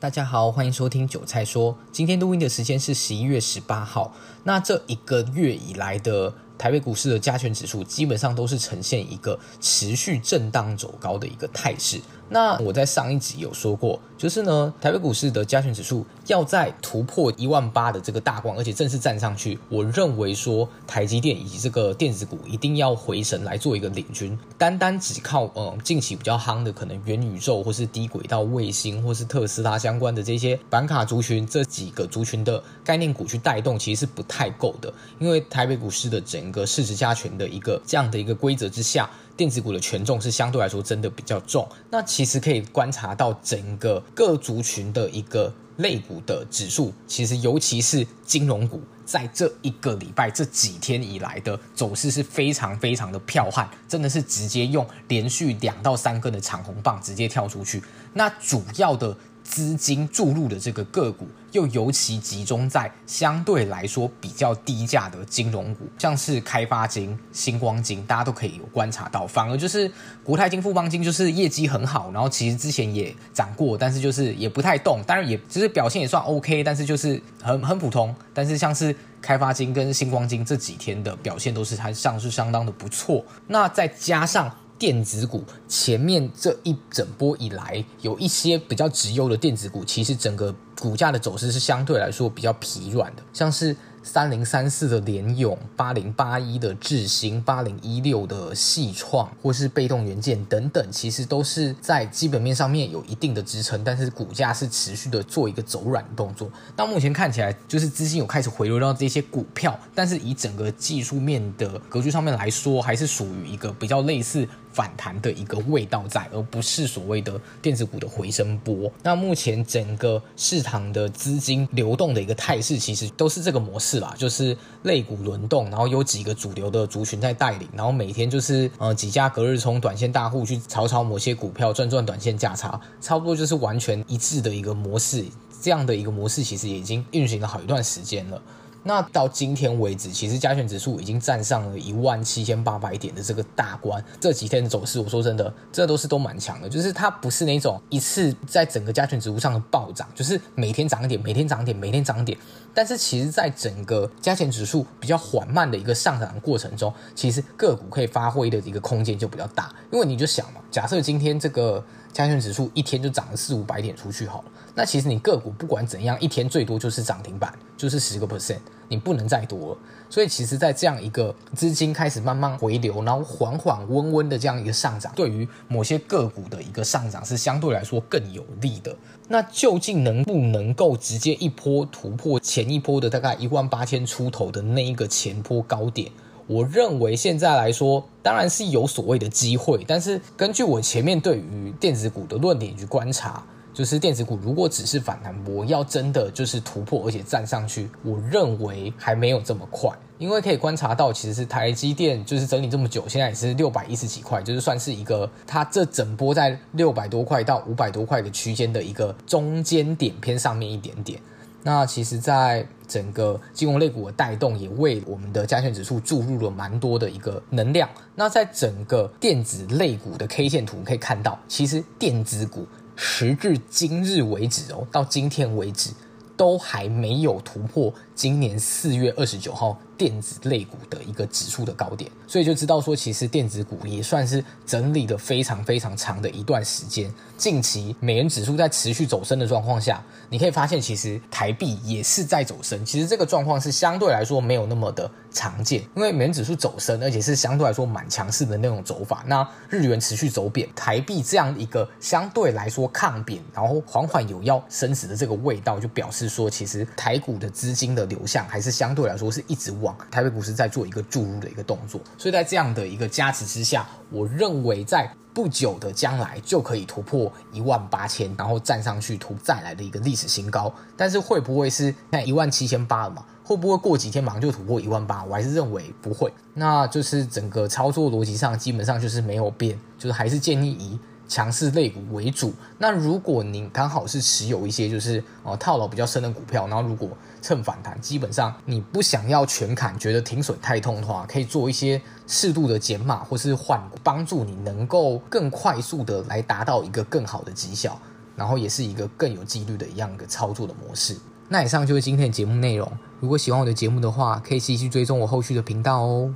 大家好，欢迎收听韭菜说。今天录音的时间是十一月十八号。那这一个月以来的台北股市的加权指数，基本上都是呈现一个持续震荡走高的一个态势。那我在上一集有说过，就是呢，台北股市的加权指数要在突破一万八的这个大关，而且正式站上去，我认为说台积电以及这个电子股一定要回神来做一个领军。单单只靠呃近期比较夯的可能元宇宙或是低轨道卫星或是特斯拉相关的这些板卡族群这几个族群的概念股去带动，其实是不太够的。因为台北股市的整个市值加权的一个这样的一个规则之下。电子股的权重是相对来说真的比较重，那其实可以观察到整个各族群的一个类股的指数，其实尤其是金融股，在这一个礼拜这几天以来的走势是非常非常的彪悍，真的是直接用连续两到三根的长红棒直接跳出去，那主要的。资金注入的这个个股，又尤其集中在相对来说比较低价的金融股，像是开发金、星光金，大家都可以有观察到。反而就是国泰金、富邦金，就是业绩很好，然后其实之前也涨过，但是就是也不太动，当然也其实表现也算 OK，但是就是很很普通。但是像是开发金跟星光金这几天的表现都是还算是相当的不错。那再加上。电子股前面这一整波以来，有一些比较绩优的电子股，其实整个股价的走势是相对来说比较疲软的，像是。三零三四的联咏，八零八一的智新，八零一六的矽创，或是被动元件等等，其实都是在基本面上面有一定的支撑，但是股价是持续的做一个走软的动作。那目前看起来，就是资金有开始回流到这些股票，但是以整个技术面的格局上面来说，还是属于一个比较类似反弹的一个味道在，而不是所谓的电子股的回升波。那目前整个市场的资金流动的一个态势，其实都是这个模式啦。就是类股轮动，然后有几个主流的族群在带领，然后每天就是呃几家隔日冲短线大户去炒炒某些股票赚赚短线价差，差不多就是完全一致的一个模式。这样的一个模式其实已经运行了好一段时间了。那到今天为止，其实加权指数已经站上了一万七千八百点的这个大关。这几天的走势，我说真的，这都是都蛮强的。就是它不是那种一次在整个加权指数上的暴涨，就是每天涨点，每天涨点，每天涨点。但是其实，在整个加权指数比较缓慢的一个上涨的过程中，其实个股可以发挥的一个空间就比较大。因为你就想嘛，假设今天这个加权指数一天就涨了四五百点出去好了，那其实你个股不管怎样，一天最多就是涨停板，就是十个 percent。你不能再多了，所以其实，在这样一个资金开始慢慢回流，然后缓缓温温的这样一个上涨，对于某些个股的一个上涨是相对来说更有利的。那究竟能不能够直接一波突破前一波的大概一万八千出头的那一个前波高点？我认为现在来说，当然是有所谓的机会，但是根据我前面对于电子股的论点去观察。就是电子股如果只是反弹波，要真的就是突破而且站上去，我认为还没有这么快。因为可以观察到，其实是台积电就是整理这么久，现在也是六百一十几块，就是算是一个它这整波在六百多块到五百多块的区间的一个中间点偏上面一点点。那其实，在整个金融类股的带动，也为我们的加权指数注入了蛮多的一个能量。那在整个电子类股的 K 线图可以看到，其实电子股。时至今日为止哦，到今天为止都还没有突破今年四月二十九号电子类股的一个指数的高点，所以就知道说，其实电子股也算是整理的非常非常长的一段时间。近期美元指数在持续走升的状况下，你可以发现，其实台币也是在走升。其实这个状况是相对来说没有那么的常见，因为美元指数走升，而且是相对来说蛮强势的那种走法。那日元持续走贬，台币这样一个相对来说抗贬，然后缓缓有要升值的这个味道，就表示说，其实台股的资金的流向还是相对来说是一直往。台北股市在做一个注入的一个动作，所以在这样的一个加持之下，我认为在不久的将来就可以突破一万八千，然后站上去突再来的一个历史新高。但是会不会是在一万七千八了嘛？会不会过几天马上就突破一万八？我还是认为不会。那就是整个操作逻辑上基本上就是没有变，就是还是建议以。强势类股为主。那如果您刚好是持有一些就是呃套牢比较深的股票，然后如果趁反弹，基本上你不想要全砍，觉得停损太痛的话，可以做一些适度的减码或是换股，帮助你能够更快速的来达到一个更好的绩效。然后也是一个更有纪律的一样的操作的模式。那以上就是今天的节目内容。如果喜欢我的节目的话，可以继续追踪我后续的频道哦。